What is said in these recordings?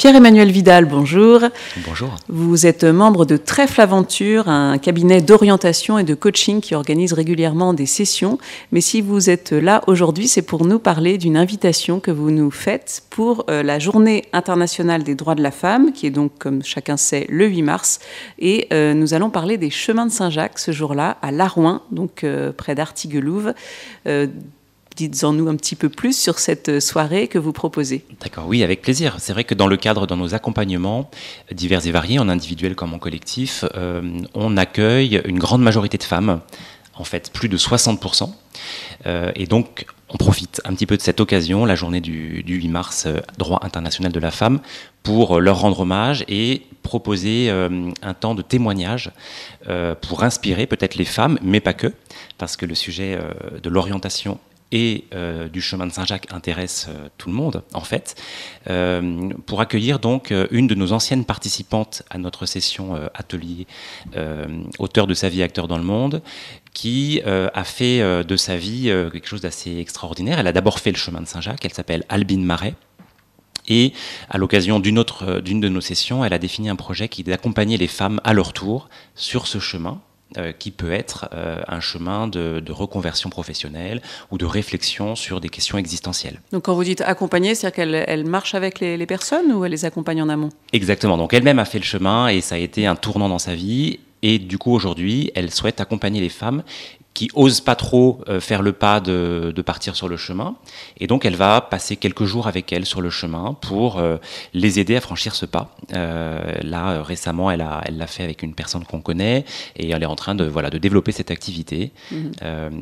Pierre-Emmanuel Vidal, bonjour. Bonjour. Vous êtes membre de Trèfle Aventure, un cabinet d'orientation et de coaching qui organise régulièrement des sessions. Mais si vous êtes là aujourd'hui, c'est pour nous parler d'une invitation que vous nous faites pour euh, la Journée internationale des droits de la femme, qui est donc, comme chacun sait, le 8 mars. Et euh, nous allons parler des chemins de Saint-Jacques ce jour-là, à Larouin, donc euh, près d'Artiguelouve nous un petit peu plus sur cette soirée que vous proposez. D'accord, oui, avec plaisir. C'est vrai que dans le cadre de nos accompagnements divers et variés, en individuel comme en collectif, euh, on accueille une grande majorité de femmes, en fait plus de 60%. Euh, et donc, on profite un petit peu de cette occasion, la journée du, 8 mars, euh, droit international de la femme, pour leur rendre hommage et proposer un temps de témoignage pour inspirer peut-être les femmes, mais pas que, parce que le sujet de l'orientation et euh, du chemin de Saint-Jacques intéresse euh, tout le monde, en fait, euh, pour accueillir donc une de nos anciennes participantes à notre session atelier, auteur de sa vie, acteur dans le monde, qui a fait de sa vie quelque chose d'assez extraordinaire. Elle a d'abord fait le chemin de Saint-Jacques, elle s'appelle Albine Marais. Et à l'occasion d'une autre, d'une de nos sessions, elle a défini un projet qui est d'accompagner les femmes à leur tour sur ce chemin euh, qui peut être euh, un chemin de, reconversion professionnelle ou de réflexion sur des questions existentielles. Donc quand vous dites accompagner, c'est-à-dire qu'elle elle marche avec les, les, personnes ou elle les accompagne en amont? Exactement, donc elle-même a fait le chemin et ça a été un tournant dans sa vie. Et du coup, aujourd'hui, elle souhaite accompagner les femmes qui osent pas trop euh, faire le pas de, de, partir sur le chemin. Et donc, elle va passer quelques jours avec elles sur le chemin pour euh, les aider à franchir ce pas. Euh, là, récemment, elle l'a elle l'a fait avec une personne qu'on connaît et elle est en train de, voilà, de développer cette activité. Mhm.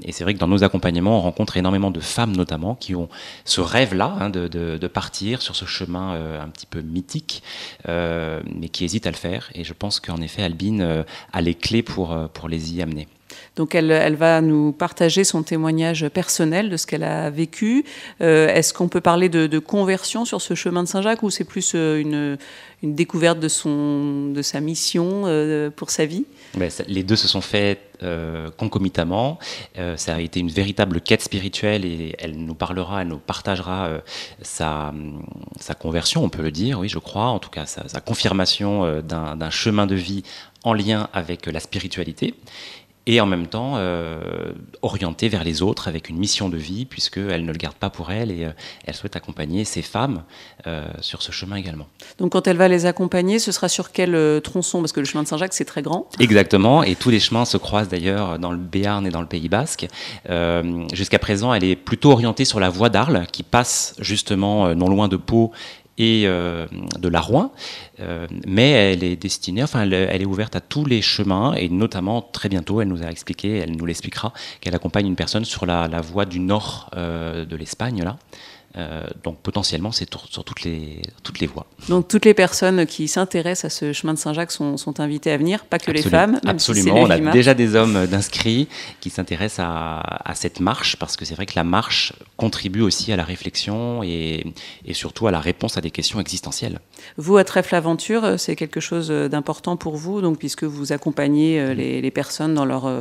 et c'est vrai que dans nos accompagnements, on rencontre énormément de femmes, notamment, qui ont ce rêve-là hein, de, de, de, partir sur ce chemin un petit peu mythique, mais qui hésitent à le faire. Et je pense qu'en effet, Albine a les clés pour, pour les y amener. Donc elle, va nous partager son témoignage personnel de ce qu'elle a vécu. Euh, est-ce qu'on peut parler de, conversion sur ce chemin de Saint-Jacques ou c'est plus euh, une, découverte de, son, de sa mission euh, pour sa vie? Les deux se sont faits concomitamment. ça a été une véritable quête spirituelle et elle nous parlera, elle nous partagera sa, sa, conversion, on peut le dire, oui, je crois, en tout cas sa, sa confirmation d'un chemin de vie en lien avec la spiritualité et en même temps euh, orientée vers les autres avec une mission de vie, puisqu'elle ne le garde pas pour elle et euh, elle souhaite accompagner ces femmes euh, sur ce chemin également. Donc quand elle va les accompagner, ce sera sur quel tronçon? Parce que le chemin de Saint-Jacques, c'est très grand. Exactement, et tous les chemins se croisent d'ailleurs dans le Béarn et dans le Pays Basque. Jusqu'à présent, elle est plutôt orientée sur la voie d'Arles, qui passe justement non loin de Pau et euh, de la Rouen, euh, mais elle est destinée, enfin elle, est ouverte à tous les chemins et notamment très bientôt, elle nous a expliqué, elle nous l'expliquera, qu'elle accompagne une personne sur la, la voie du nord euh, de l'Espagne là. Euh, donc potentiellement, c'est sur toutes les, toutes les voies. Donc toutes les personnes qui s'intéressent à ce chemin de Saint-Jacques sont, sont, invitées à venir, pas que les femmes. absolument, on a déjà des hommes d'inscrits qui s'intéressent à, à, cette marche, parce que c'est vrai que la marche contribue aussi à la réflexion et, et, surtout à la réponse à des questions existentielles. Vous, à Trèfle Aventure, euh, c'est quelque chose d'important pour vous, donc, puisque vous accompagnez euh, les, les personnes dans leurs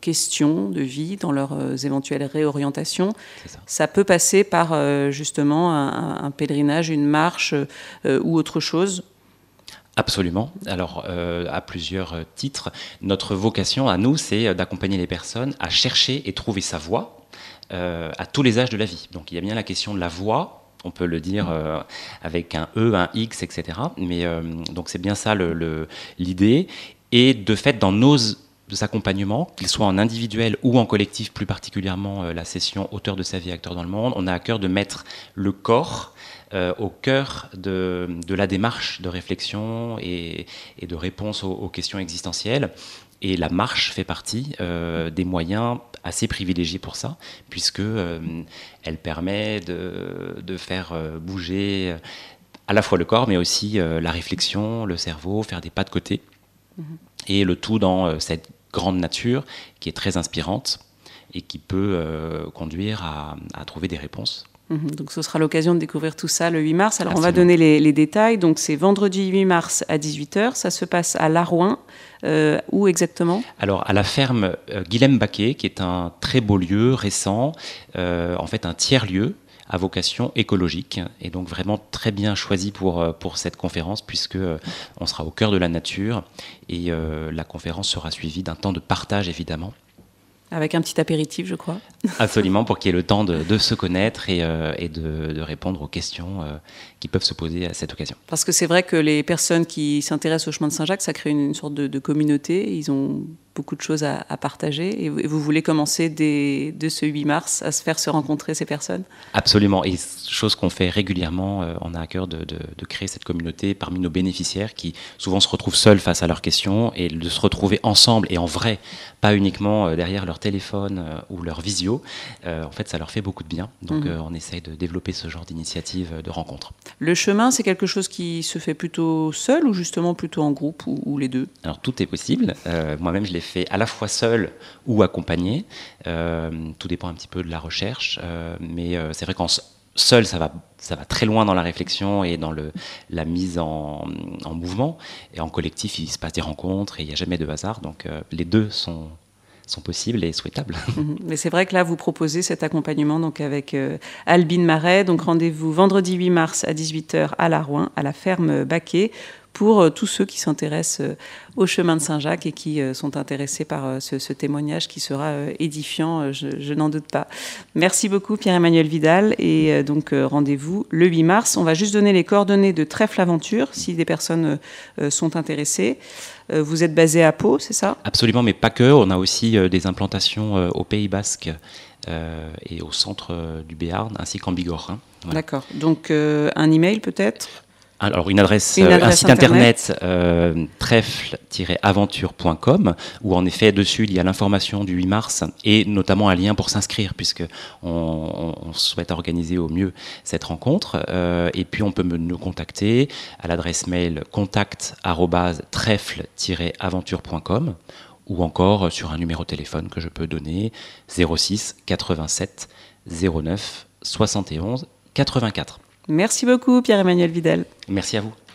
questions de vie, dans leurs éventuelles réorientations. Ça. ça. peut passer par justement un, pèlerinage, une marche euh, ou autre chose Absolument. Alors, euh, à plusieurs titres, notre vocation à nous, c'est d'accompagner les personnes à chercher et trouver sa voie euh, à tous les âges de la vie. Donc, il y a bien la question de la voie, on peut le dire avec un E, un X, etc. Mais donc c'est bien ça l'idée. Et de fait, dans nos de accompagnement, qu'il soit en individuel ou en collectif, plus particulièrement euh, la session Auteur de sa vie, acteur dans le monde. On a à cœur de mettre le corps euh, au cœur de, la démarche de réflexion et, de réponse aux, questions existentielles. Et la marche fait partie euh, des moyens assez privilégiés pour ça, puisque elle permet de, faire bouger à la fois le corps, mais aussi la réflexion, le cerveau, faire des pas de côté. Mm-hmm. Et le tout dans cette grande nature qui est très inspirante et qui peut euh, conduire à, trouver des réponses. Mhm. donc ce sera l'occasion de découvrir tout ça le 8 mars. Alors on va donner les, détails. Donc c'est vendredi 8 mars à 18h. Ça se passe à Larouin. Euh, où exactement? Alors à la ferme euh, Guilhem Baquet, qui est un très beau lieu récent, en fait un tiers-lieu à vocation écologique et donc vraiment très bien choisi pour, pour cette conférence puisque on sera au cœur de la nature et la conférence sera suivie d'un temps de partage évidemment avec un petit apéritif, je crois. Absolument, pour qu'il y ait le temps de, se connaître et, euh, de, répondre aux questions euh, qui peuvent se poser à cette occasion. Parce que c'est vrai que les personnes qui s'intéressent au chemin de Saint-Jacques, ça crée une, sorte de, communauté. Ils ont beaucoup de choses à, partager. Et vous, voulez commencer dès, ce 8 mars à se faire se rencontrer ces personnes? Absolument. Et chose qu'on fait régulièrement, euh, on a à cœur de, créer cette communauté parmi nos bénéficiaires qui souvent se retrouvent seuls face à leurs questions et de se retrouver ensemble et en vrai, pas uniquement euh, derrière leur téléphone euh, ou leur visio. en fait, ça leur fait beaucoup de bien. Donc, mmh. on essaye de développer ce genre d'initiative de rencontre. Le chemin, c'est quelque chose qui se fait plutôt seul ou justement plutôt en groupe ou, les deux? Alors, tout est possible. Moi-même, je l'ai fait à la fois seul ou accompagné. Euh, tout dépend un petit peu de la recherche. Euh, mais euh, c'est vrai qu'en seul, ça va, ça va très loin dans la réflexion et dans le, la mise en, mouvement. Et en collectif, il se passe des rencontres et il n'y a jamais de hasard. Donc les deux sont, sont possibles et souhaitables. Mhm. Mais c'est vrai que là, vous proposez cet accompagnement donc avec Albine Marais. Donc rendez-vous vendredi 8 mars à 18h à La Rouen, à la ferme Baquet pour euh, tous ceux qui s'intéressent euh, au chemin de Saint-Jacques et qui euh, sont intéressés par ce, témoignage qui sera édifiant, je, n'en doute pas. Merci beaucoup Pierre-Emmanuel Vidal et donc rendez-vous le 8 mars. On va juste donner les coordonnées de Trèfle Aventure si des personnes sont intéressées. Vous êtes basé à Pau, c'est ça? Absolument, mais pas que. On a aussi des implantations au Pays Basque et au centre du Béarn, ainsi qu'en Bigorre. Hein. D'accord. Donc un email peut-être? Alors une adresse, euh, un site internet, euh, trèfle-aventure.com où en effet dessus il y a l'information du 8 mars et notamment un lien pour s'inscrire puisque on, souhaite organiser au mieux cette rencontre euh, et puis on peut nous contacter à l'adresse mail contact@trèfle-aventure.com ou encore sur un numéro de téléphone que je peux donner 06 87 09 71 84. Merci beaucoup Pierre-Emmanuel Vidal. Merci à vous.